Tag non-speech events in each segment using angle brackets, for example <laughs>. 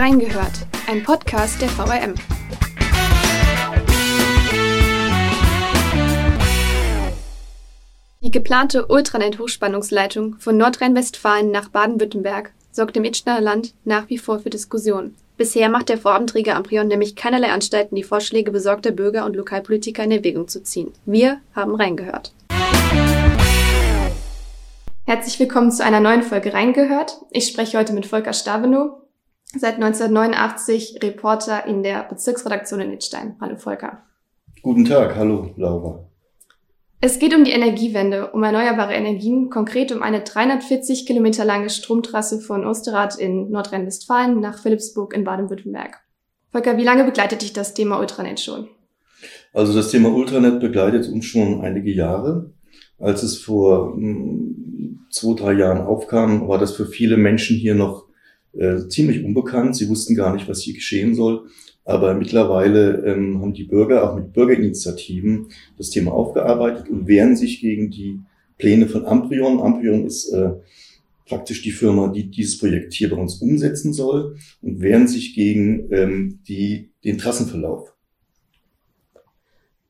Reingehört, ein Podcast der VRM. Die geplante Ultranet-Hochspannungsleitung von Nordrhein-Westfalen nach Baden-Württemberg sorgt im Itschner Land nach wie vor für Diskussionen. Bisher macht der Vorabenträger Amprion nämlich keinerlei Anstalten, die Vorschläge besorgter Bürger und Lokalpolitiker in Erwägung zu ziehen. Wir haben reingehört. Herzlich willkommen zu einer neuen Folge Reingehört. Ich spreche heute mit Volker Stavenow, seit 1989 Reporter in der Bezirksredaktion in Idstein. Hallo Volker. Guten Tag, hallo Laura. Es geht um die Energiewende, um erneuerbare Energien, konkret um eine 340 Kilometer lange Stromtrasse von Osterrad in Nordrhein-Westfalen nach Philipsburg in Baden-Württemberg. Volker, wie lange begleitet dich das Thema Ultranet schon? Also das Thema Ultranet begleitet uns schon einige Jahre. Als es vor hm, zwei, drei Jahren aufkam, war das für viele Menschen hier noch äh, ziemlich unbekannt. Sie wussten gar nicht, was hier geschehen soll. Aber mittlerweile ähm, haben die Bürger auch mit Bürgerinitiativen das Thema aufgearbeitet und wehren sich gegen die Pläne von Amprion. Amprion ist äh, praktisch die Firma, die dieses Projekt hier bei uns umsetzen soll und wehren sich gegen ähm, die, den Trassenverlauf.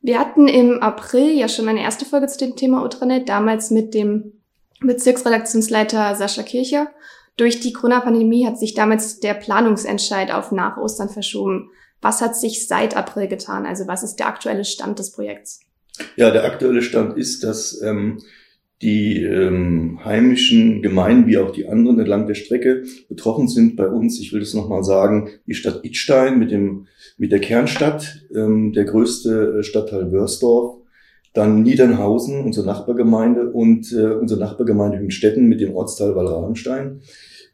Wir hatten im April ja schon eine erste Folge zu dem Thema Ultranet, damals mit dem Bezirksredaktionsleiter Sascha Kircher. Durch die Corona-Pandemie hat sich damals der Planungsentscheid auf nach Ostern verschoben. Was hat sich seit April getan? Also was ist der aktuelle Stand des Projekts? Ja, der aktuelle Stand ist, dass ähm, die ähm, heimischen Gemeinden wie auch die anderen entlang der Strecke betroffen sind bei uns. Ich will das nochmal sagen, die Stadt Idstein mit dem mit der Kernstadt, ähm, der größte äh, Stadtteil Wörsdorf, dann Niedernhausen, unsere Nachbargemeinde und äh, unsere Nachbargemeinde Hünstetten mit dem Ortsteil Wallrabenstein.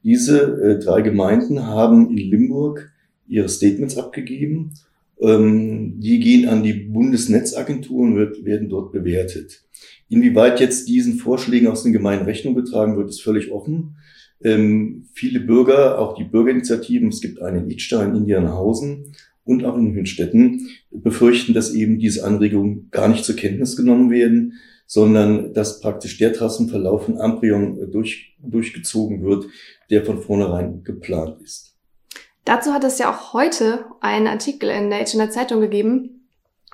Diese äh, drei Gemeinden haben in Limburg ihre Statements abgegeben. Ähm, die gehen an die Bundesnetzagentur und wird, werden dort bewertet. Inwieweit jetzt diesen Vorschlägen aus den Gemeinden Rechnung getragen wird, ist völlig offen. Ähm, viele Bürger, auch die Bürgerinitiativen, es gibt einen in Idstein, in Indianhausen und auch in Hünstetten, befürchten, dass eben diese Anregungen gar nicht zur Kenntnis genommen werden, sondern dass praktisch der Trassenverlauf von Amprion durch, durchgezogen wird, der von vornherein geplant ist. Dazu hat es ja auch heute einen Artikel in der Age Zeitung gegeben.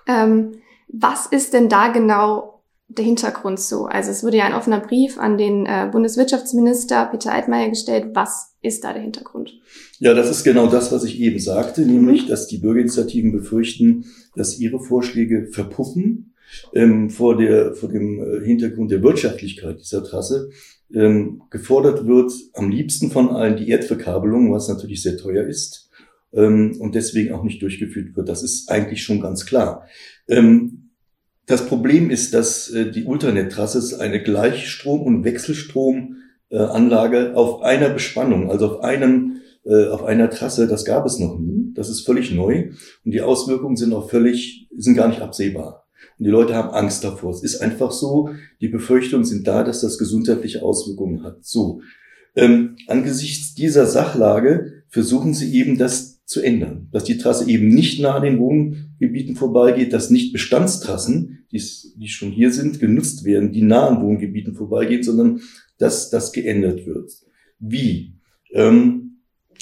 Ähm, was ist denn da genau der Hintergrund so? Also es wurde ja ein offener Brief an den äh, Bundeswirtschaftsminister Peter Altmaier gestellt. Was ist da der Hintergrund? Ja, das ist genau das, was ich eben sagte, nämlich, mhm. dass die Bürgerinitiativen befürchten, dass ihre Vorschläge verpuffen ähm, vor, der, vor dem äh, Hintergrund der Wirtschaftlichkeit dieser Trasse. Ähm, gefordert wird am liebsten von allen die Erdverkabelung, was natürlich sehr teuer ist ähm, und deswegen auch nicht durchgeführt wird. Das ist eigentlich schon ganz klar. Ähm, das Problem ist, dass äh, die Ultranet-Trasse eine Gleichstrom- und Wechselstromanlage auf einer Bespannung, also auf einem äh, auf einer Trasse, das gab es noch nie. Das ist völlig neu und die Auswirkungen sind auch völlig, sind gar nicht absehbar. Und die Leute haben Angst davor. Es ist einfach so, die Befürchtungen sind da, dass das gesundheitliche Auswirkungen hat. So. Ähm, angesichts dieser Sachlage versuchen sie eben, das zu ändern. Dass die Trasse eben nicht nah an den Wohngebieten vorbeigeht, dass nicht Bestandstrassen, die, die schon hier sind, genutzt werden, die nah an Wohngebieten vorbeigehen, sondern dass das geändert wird. Wie? Ähm,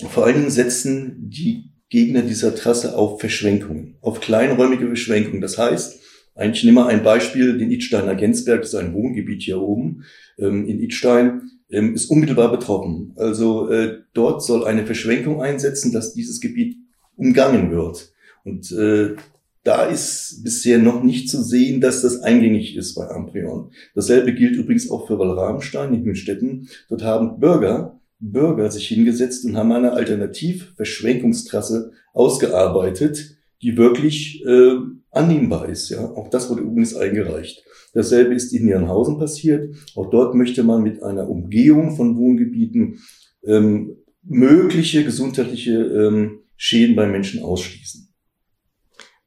vor allen Dingen setzen die Gegner dieser Trasse auf Verschwenkungen, auf kleinräumige Verschwenkungen. Das heißt, eigentlich nehme ein Beispiel, den Idsteiner Gensberg, das ist ein Wohngebiet hier oben ähm, in Idstein ähm, ist unmittelbar betroffen. Also äh, dort soll eine Verschwenkung einsetzen, dass dieses Gebiet umgangen wird. Und äh, da ist bisher noch nicht zu sehen, dass das eingängig ist bei Amprion. Dasselbe gilt übrigens auch für Wallrabenstein in Hünstetten. Dort haben Bürger, Bürger sich hingesetzt und haben eine Alternativverschwenkungstrasse ausgearbeitet, die wirklich äh, annehmbar ist. Ja, auch das wurde übrigens eingereicht. Dasselbe ist in Nierenhausen passiert. Auch dort möchte man mit einer Umgehung von Wohngebieten ähm, mögliche gesundheitliche ähm, Schäden bei Menschen ausschließen.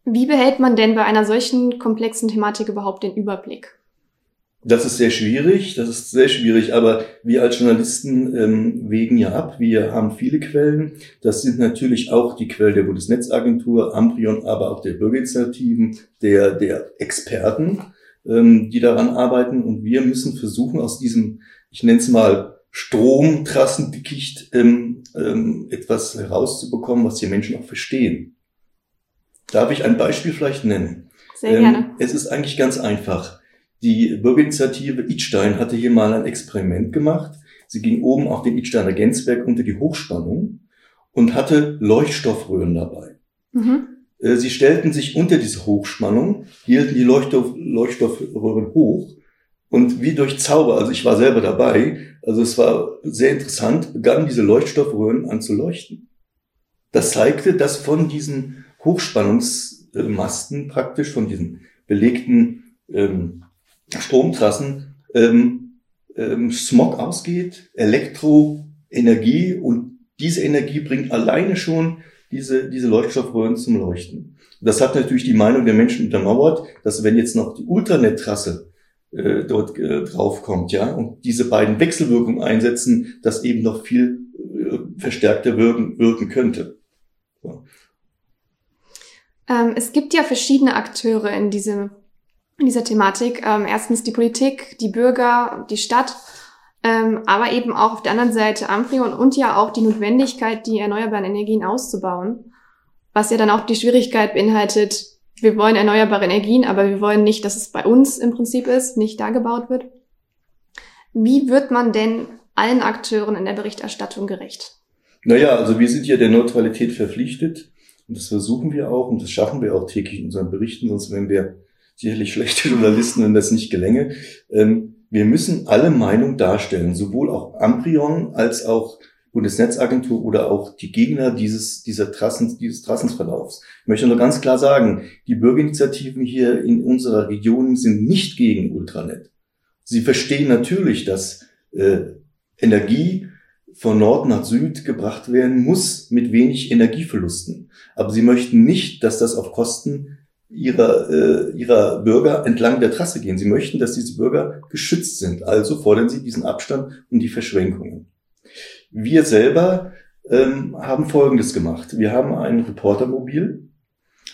Wie behält man denn bei einer solchen komplexen Thematik überhaupt den Überblick? Das ist sehr schwierig, das ist sehr schwierig, aber wir als Journalisten ähm, wägen ja ab. Wir haben viele Quellen. Das sind natürlich auch die Quellen der Bundesnetzagentur, Amprion, aber auch der Bürgerinitiativen, der, der Experten ähm, die daran arbeiten. Und wir müssen versuchen, aus diesem, ich nenne es mal, Stromtrassendickicht ähm, ähm, etwas herauszubekommen, was die Menschen auch verstehen. Darf ich ein Beispiel vielleicht nennen? Sehr gerne. Ähm, es ist eigentlich ganz einfach. Die Bürgerinitiative Idstein hatte hier mal ein Experiment gemacht. Sie ging oben auf den Idsteiner Gänzberg unter die Hochspannung und hatte Leuchtstoffröhren dabei. Mhm. Äh, sie stellten sich unter diese Hochspannung, hielten die Leuchtstoff, Leuchtstoffröhren hoch und wie durch Zauber, also ich war selber dabei, also es war sehr interessant, begannen diese Leuchtstoffröhren an zu leuchten. Das zeigte, dass von diesen Hochspannungsmasten praktisch, von diesen belegten ähm, Stromtrassen, ähm, ähm, Smog ausgeht, Elektroenergie und diese Energie bringt alleine schon diese, diese Leuchtstoffröhren zum Leuchten. Das hat natürlich die Meinung der Menschen untermauert, dass wenn jetzt noch die Ultranet-Trasse äh, dort äh, draufkommt, ja, und diese beiden Wechselwirkungen einsetzen, das eben noch viel äh, verstärkter wirken, wirken könnte. So. Ähm, es gibt ja verschiedene Akteure in diesem in dieser Thematik. Ähm, erstens die Politik, die Bürger, die Stadt, ähm, aber eben auch auf der anderen Seite Amprion und ja auch die Notwendigkeit, die erneuerbaren Energien auszubauen, was ja dann auch die Schwierigkeit beinhaltet, wir wollen erneuerbare Energien, aber wir wollen nicht, dass es bei uns im Prinzip ist, nicht da gebaut wird. Wie wird man denn allen Akteuren in der Berichterstattung gerecht? Naja, also wir sind ja der Neutralität verpflichtet und das versuchen wir auch und das schaffen wir auch täglich in unseren Berichten, sonst wären wir sicherlich schlechte <laughs> Journalisten, wenn das nicht gelänge. Ähm, wir müssen alle Meinungen darstellen, sowohl auch Amprion als auch Bundesnetzagentur oder auch die Gegner dieses, dieser Trassen, dieses Trassensverlaufs. Ich möchte nur ganz klar sagen, die Bürgerinitiativen hier in unserer Region sind nicht gegen Ultranet. Sie verstehen natürlich, dass äh, Energie von Nord nach Süd gebracht werden muss mit wenig Energieverlusten. Aber sie möchten nicht, dass das auf Kosten ihrer, äh, ihrer Bürger entlang der Trasse gehen. Sie möchten, dass diese Bürger geschützt sind. Also fordern sie diesen Abstand und die Verschwenkungen. Wir selber ähm, haben Folgendes gemacht. Wir haben ein Reportermobil,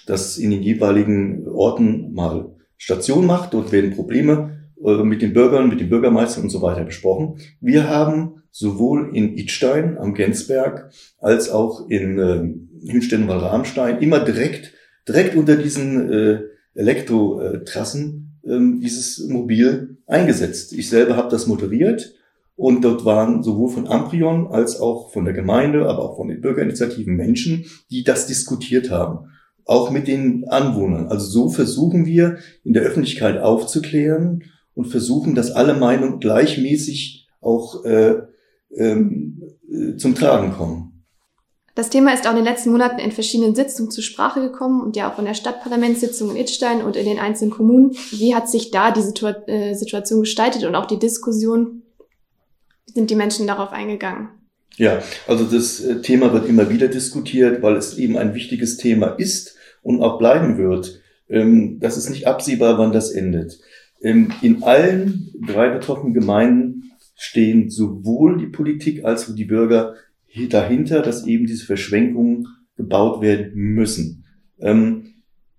das in den jeweiligen Orten mal Station macht. Dort werden Probleme äh, mit den Bürgern, mit den Bürgermeistern und so weiter besprochen. Wir haben sowohl in Idstein am Gensberg als auch in äh, Hünstetten-Wallramstein immer direkt direkt unter diesen äh, Elektrotrassen äh, dieses Mobil eingesetzt. Ich selber habe das moderiert und dort waren sowohl von Amprion als auch von der Gemeinde, aber auch von den Bürgerinitiativen Menschen, die das diskutiert haben. Auch mit den Anwohnern. Also so versuchen wir in der Öffentlichkeit aufzuklären und versuchen, dass alle Meinungen gleichmäßig auch äh, ähm, äh, zum Tragen kommen. Das Thema ist auch in den letzten Monaten in verschiedenen Sitzungen zur Sprache gekommen und ja auch in der Stadtparlamentssitzung in Itstein und in den einzelnen Kommunen. Wie hat sich da die Situa äh, Situation gestaltet und auch die Diskussion? Wie sind die Menschen darauf eingegangen? Ja, also das äh, Thema wird immer wieder diskutiert, weil es eben ein wichtiges Thema ist und auch bleiben wird. Ähm, das ist nicht absehbar, wann das endet. Ähm, in allen drei betroffenen Gemeinden stehen sowohl die Politik als auch die Bürger dahinter, dass eben diese Verschwenkungen gebaut werden müssen. Ähm,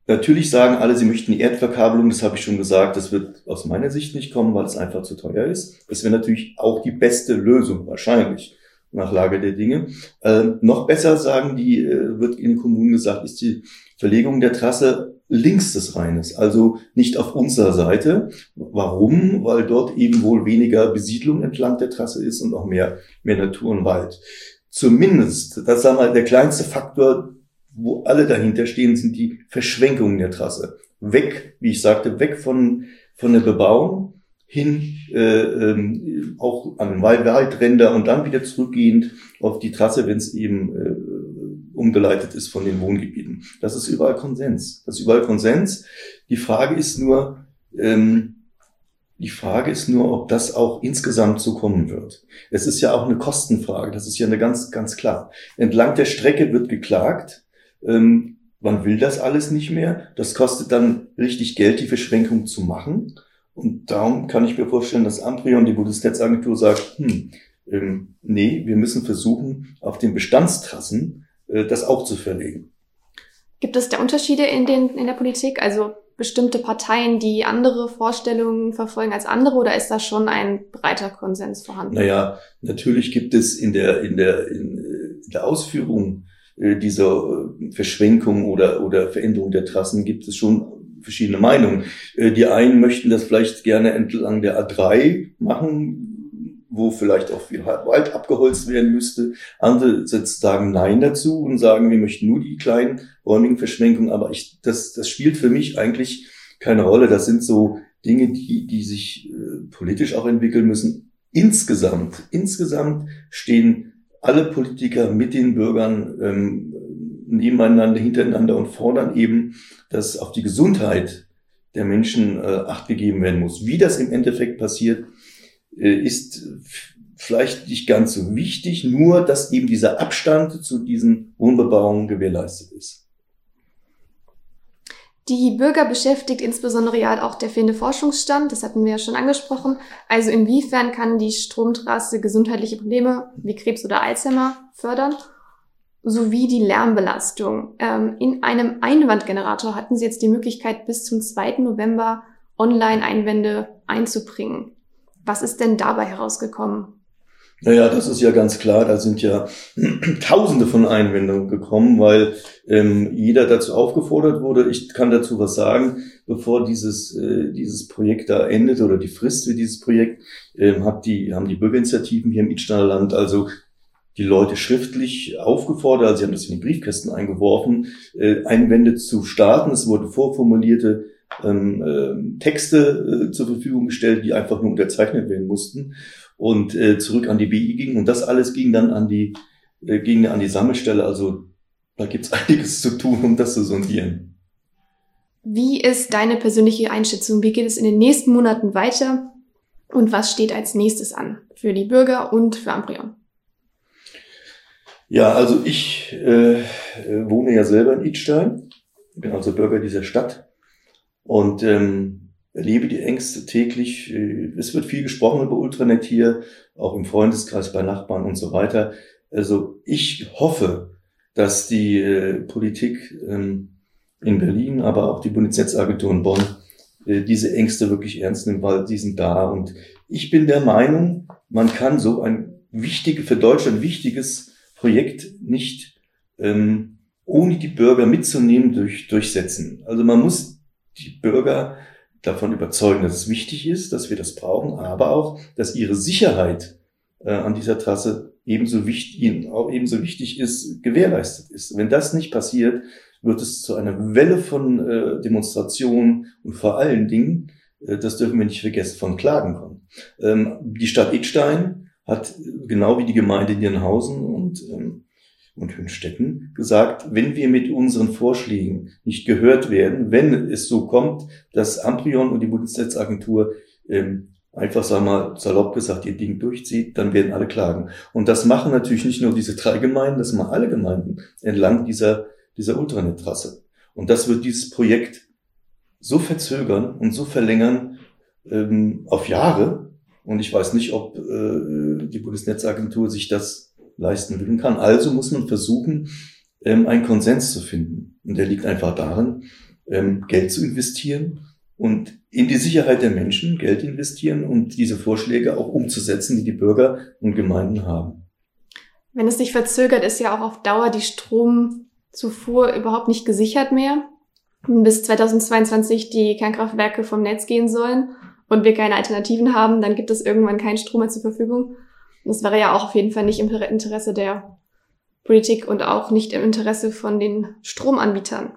natürlich sagen alle, sie möchten die Erdverkabelung, das habe ich schon gesagt, das wird aus meiner Sicht nicht kommen, weil es einfach zu teuer ist. Das wäre natürlich auch die beste Lösung, wahrscheinlich, nach Lage der Dinge. Ähm, noch besser sagen die, äh, wird in den Kommunen gesagt, ist die Verlegung der Trasse links des Rheines, also nicht auf unserer Seite. Warum? Weil dort eben wohl weniger Besiedlung entlang der Trasse ist und auch mehr, mehr Natur und Wald zumindest, das sagen wir, der kleinste Faktor, wo alle dahinter stehen, sind die Verschwenkungen der Trasse. Weg, wie ich sagte, weg von, von der Bebauung hin äh, ähm, auch an den Waldränder und dann wieder zurückgehend auf die Trasse, wenn es eben äh, umgeleitet ist von den Wohngebieten. Das ist überall Konsens. Das ist überall Konsens. Die Frage ist nur, ähm, die Frage ist nur, ob das auch insgesamt so kommen wird. Es ist ja auch eine Kostenfrage, das ist ja eine ganz, ganz klar. Entlang der Strecke wird geklagt. Ähm, man will das alles nicht mehr. Das kostet dann richtig Geld, die Verschränkung zu machen. Und darum kann ich mir vorstellen, dass Amprion, die Bundesnetzagentur, sagt, hm, ähm, nee, wir müssen versuchen, auf den Bestandstrassen äh, das auch zu verlegen. Gibt es da Unterschiede in, den, in der Politik? Also bestimmte Parteien, die andere Vorstellungen verfolgen als andere oder ist da schon ein breiter Konsens vorhanden? Naja, natürlich gibt es in der, in der, in der Ausführung äh, dieser äh, Verschwenkung oder, oder Veränderung der Trassen gibt es schon verschiedene Meinungen. Äh, die einen möchten das vielleicht gerne entlang der A3 machen, wo vielleicht auch viel Wald abgeholzt werden müsste. Andere sagen Nein dazu und sagen, wir möchten nur die kleinen räumigen Verschwenkungen. Aber ich, das, das spielt für mich eigentlich keine Rolle. Das sind so Dinge, die, die sich äh, politisch auch entwickeln müssen. Insgesamt, insgesamt stehen alle Politiker mit den Bürgern ähm, nebeneinander, hintereinander und fordern eben, dass auf die Gesundheit der Menschen äh, Acht gegeben werden muss. Wie das im Endeffekt passiert, ist vielleicht nicht ganz so wichtig, nur dass eben dieser Abstand zu diesen Wohnbebauungen gewährleistet ist. Die Bürger beschäftigt insbesondere ja auch der fehlende Forschungsstand, das hatten wir ja schon angesprochen. Also inwiefern kann die Stromtrasse gesundheitliche Probleme wie Krebs oder Alzheimer fördern? Sowie die Lärmbelastung. Ähm, in einem Einwandgenerator hatten Sie jetzt die Möglichkeit, bis zum 2. November Online-Einwände einzubringen. Was ist denn dabei herausgekommen? Naja, das ist ja ganz klar. Da sind ja <clears throat> Tausende von Einwendungen gekommen, weil ähm, jeder dazu aufgefordert wurde. Ich kann dazu was sagen, bevor dieses äh, dieses Projekt da endet oder die Frist für dieses Projekt, ähm, hat die haben die Bürgerinitiativen hier im Idsteiner Land also die Leute schriftlich aufgefordert, also sie haben das in die Briefkästen eingeworfen, äh, Einwände zu starten. Es wurde vorformulierte ähm, äh, Texte äh, zur Verfügung gestellt, die einfach nur unterzeichnet werden mussten und äh, zurück an die BI gingen. Und das alles ging dann an die, äh, ging an die Sammelstelle. Also da gibt's <laughs> einiges zu tun, um das zu sondieren. Wie ist deine persönliche Einschätzung? Wie geht es in den nächsten Monaten weiter? Und was steht als nächstes an für die Bürger und für Amprion? Ja, also ich äh, wohne ja selber in Idstein, bin also Bürger dieser Stadt und ähm, erlebe die Ängste täglich. Es wird viel gesprochen über Ultranet hier, auch im Freundeskreis bei Nachbarn und so weiter. Also ich hoffe, dass die äh, Politik ähm, in Berlin, aber auch die Bundesnetzagentur in Bonn äh, diese Ängste wirklich ernst nimmt, weil die sind da. Und ich bin der Meinung, man kann so ein wichtig, für Deutschland wichtiges Projekt nicht ähm, ohne die Bürger mitzunehmen durch, durchsetzen. Also man muss die Bürger davon überzeugen, dass es wichtig ist, dass wir das brauchen, aber auch, dass ihre Sicherheit äh, an dieser Trasse ebenso wichtig, ihnen auch ebenso wichtig ist, gewährleistet ist. Wenn das nicht passiert, wird es zu einer Welle von äh, Demonstrationen und vor allen Dingen, äh, das dürfen wir nicht vergessen, von Klagen kommen. Ähm, die Stadt Idstein hat genau wie die Gemeinde Nierhausen und ähm, und Hünstetten gesagt, wenn wir mit unseren Vorschlägen nicht gehört werden, wenn es so kommt, dass Amprion und die Bundesnetzagentur ähm, einfach, sagen wir mal, salopp gesagt, ihr Ding durchzieht, dann werden alle klagen. Und das machen natürlich nicht nur diese drei Gemeinden, das machen alle Gemeinden entlang dieser, dieser Ultranet-Trasse. Und das wird dieses Projekt so verzögern und so verlängern ähm, auf Jahre. Und ich weiß nicht, ob äh, die Bundesnetzagentur sich das leisten will und kann. Also muss man versuchen, ähm, einen Konsens zu finden. Und der liegt einfach darin, ähm, Geld zu investieren und in die Sicherheit der Menschen Geld investieren und diese Vorschläge auch umzusetzen, die die Bürger und Gemeinden haben. Wenn es sich verzögert, ist ja auch auf Dauer die Stromzufuhr überhaupt nicht gesichert mehr. Bis 2022 die Kernkraftwerke vom Netz gehen sollen und wir keine Alternativen haben, dann gibt es irgendwann keinen Strom mehr zur Verfügung. Das wäre ja auch auf jeden Fall nicht im Interesse der Politik und auch nicht im Interesse von den Stromanbietern.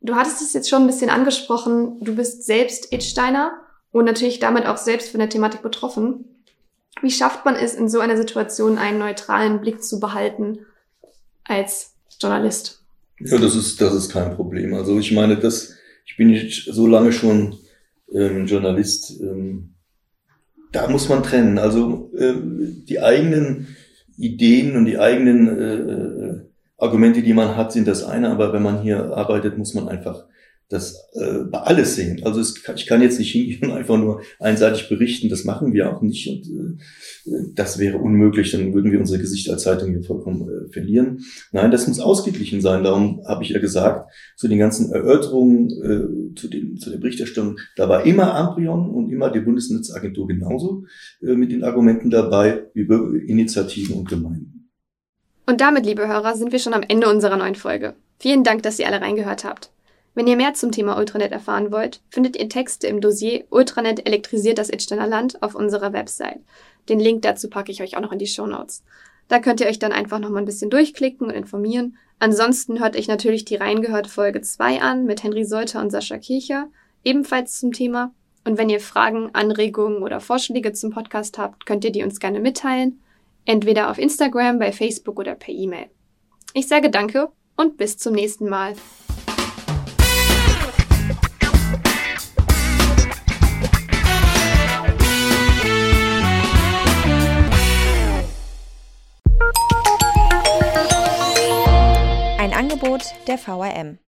Du hattest es jetzt schon ein bisschen angesprochen. Du bist selbst Itsteiner und natürlich damit auch selbst von der Thematik betroffen. Wie schafft man es in so einer Situation, einen neutralen Blick zu behalten als Journalist? Ja, das ist, das ist kein Problem. Also ich meine, das, ich bin nicht so lange schon ähm, Journalist. Ähm, da muss man trennen. Also äh, die eigenen Ideen und die eigenen äh, äh, Argumente, die man hat, sind das eine, aber wenn man hier arbeitet, muss man einfach das äh, alles sehen. Also es, ich kann jetzt nicht hingehen und einfach nur einseitig berichten, das machen wir auch nicht und äh, das wäre unmöglich, dann würden wir unsere Gesichter als Zeitung hier vollkommen äh, verlieren. Nein, das muss ausgeglichen sein, darum habe ich ja gesagt, zu den ganzen Erörterungen, äh, zu, den, zu der Berichterstattung, da war immer Amprion und immer die Bundesnetzagentur genauso äh, mit den Argumenten dabei wie Initiativen und Gemeinden. Und damit, liebe Hörer, sind wir schon am Ende unserer neuen Folge. Vielen Dank, dass ihr alle reingehört habt. Wenn ihr mehr zum Thema Ultranet erfahren wollt, findet ihr Texte im Dossier Ultranet elektrisiert das Idsteiner Land auf unserer Website. Den Link dazu packe ich euch auch noch in die Show Notes. Da könnt ihr euch dann einfach noch mal ein bisschen durchklicken und informieren. Ansonsten hört euch natürlich die Reingehört Folge 2 an mit Henry Solter und Sascha Kircher, ebenfalls zum Thema. Und wenn ihr Fragen, Anregungen oder Vorschläge zum Podcast habt, könnt ihr die uns gerne mitteilen. Entweder auf Instagram, bei Facebook oder per E-Mail. Ich sage danke und bis zum nächsten Mal. Angebot der VRM.